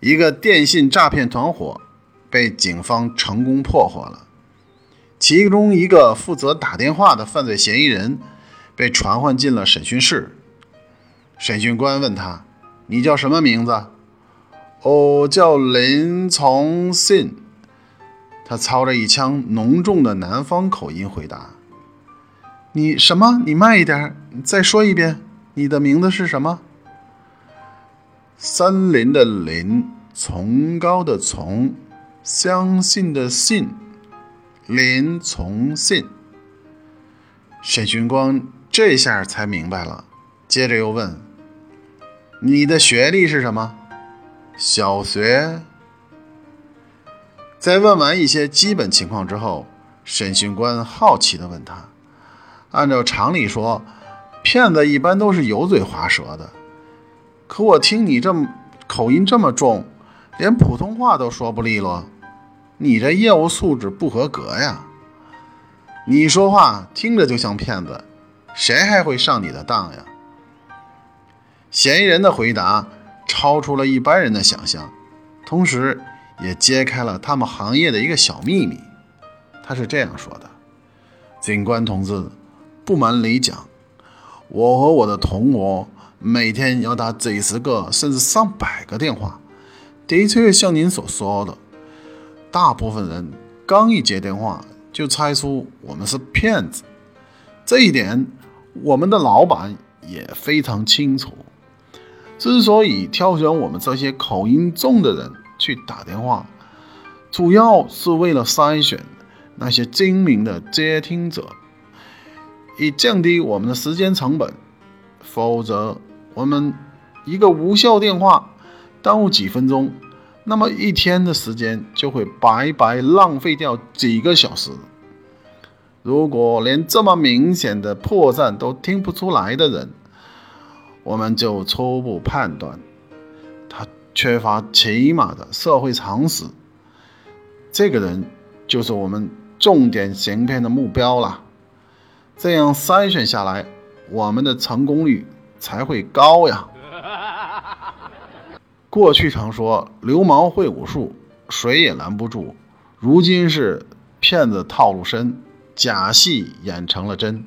一个电信诈骗团伙被警方成功破获了，其中一个负责打电话的犯罪嫌疑人被传唤进了审讯室。审讯官问他：“你叫什么名字？”“我叫林从信。”他操着一腔浓重的南方口音回答：“你什么？你慢一点，再说一遍，你的名字是什么？”森林的林，崇高的崇，相信的信，林从信。审讯官这下才明白了，接着又问：“你的学历是什么？”“小学。”在问完一些基本情况之后，审讯官好奇地问他：“按照常理说，骗子一般都是油嘴滑舌的。”可我听你这么口音这么重，连普通话都说不利落，你这业务素质不合格呀！你说话听着就像骗子，谁还会上你的当呀？嫌疑人的回答超出了一般人的想象，同时也揭开了他们行业的一个小秘密。他是这样说的：“警官同志，不瞒你讲，我和我的同伙。”每天要打几十个甚至上百个电话，的确像您所说的，大部分人刚一接电话就猜出我们是骗子。这一点，我们的老板也非常清楚。之所以挑选我们这些口音重的人去打电话，主要是为了筛选那些精明的接听者，以降低我们的时间成本。否则，我们一个无效电话耽误几分钟，那么一天的时间就会白白浪费掉几个小时。如果连这么明显的破绽都听不出来的人，我们就初步判断他缺乏起码的社会常识。这个人就是我们重点行骗的目标了。这样筛选下来。我们的成功率才会高呀！过去常说流氓会武术，谁也拦不住。如今是骗子套路深，假戏演成了真。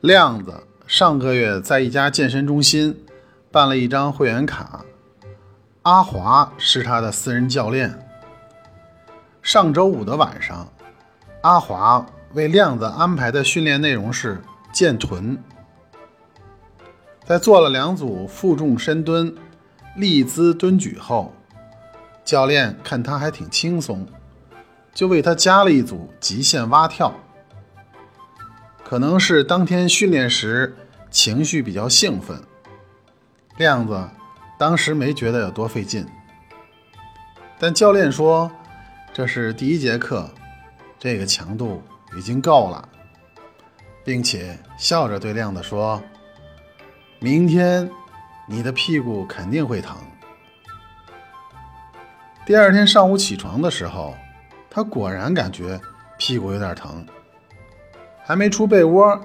亮子上个月在一家健身中心办了一张会员卡，阿华是他的私人教练。上周五的晚上，阿华为亮子安排的训练内容是健臀。在做了两组负重深蹲、立姿蹲举后，教练看他还挺轻松，就为他加了一组极限蛙跳。可能是当天训练时情绪比较兴奋，亮子当时没觉得有多费劲，但教练说。这是第一节课，这个强度已经够了，并且笑着对亮子说：“明天你的屁股肯定会疼。”第二天上午起床的时候，他果然感觉屁股有点疼，还没出被窝，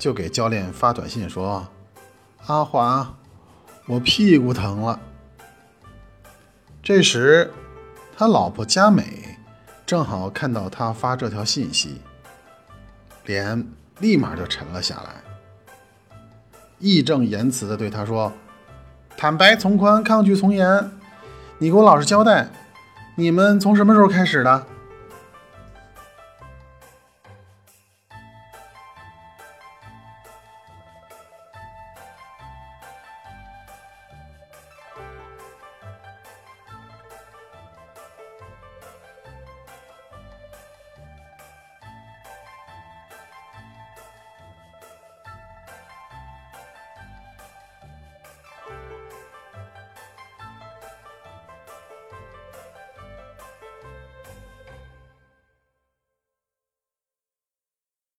就给教练发短信说：“阿华，我屁股疼了。”这时。他老婆佳美正好看到他发这条信息，脸立马就沉了下来，义正言辞地对他说：“坦白从宽，抗拒从严。你给我老实交代，你们从什么时候开始的？”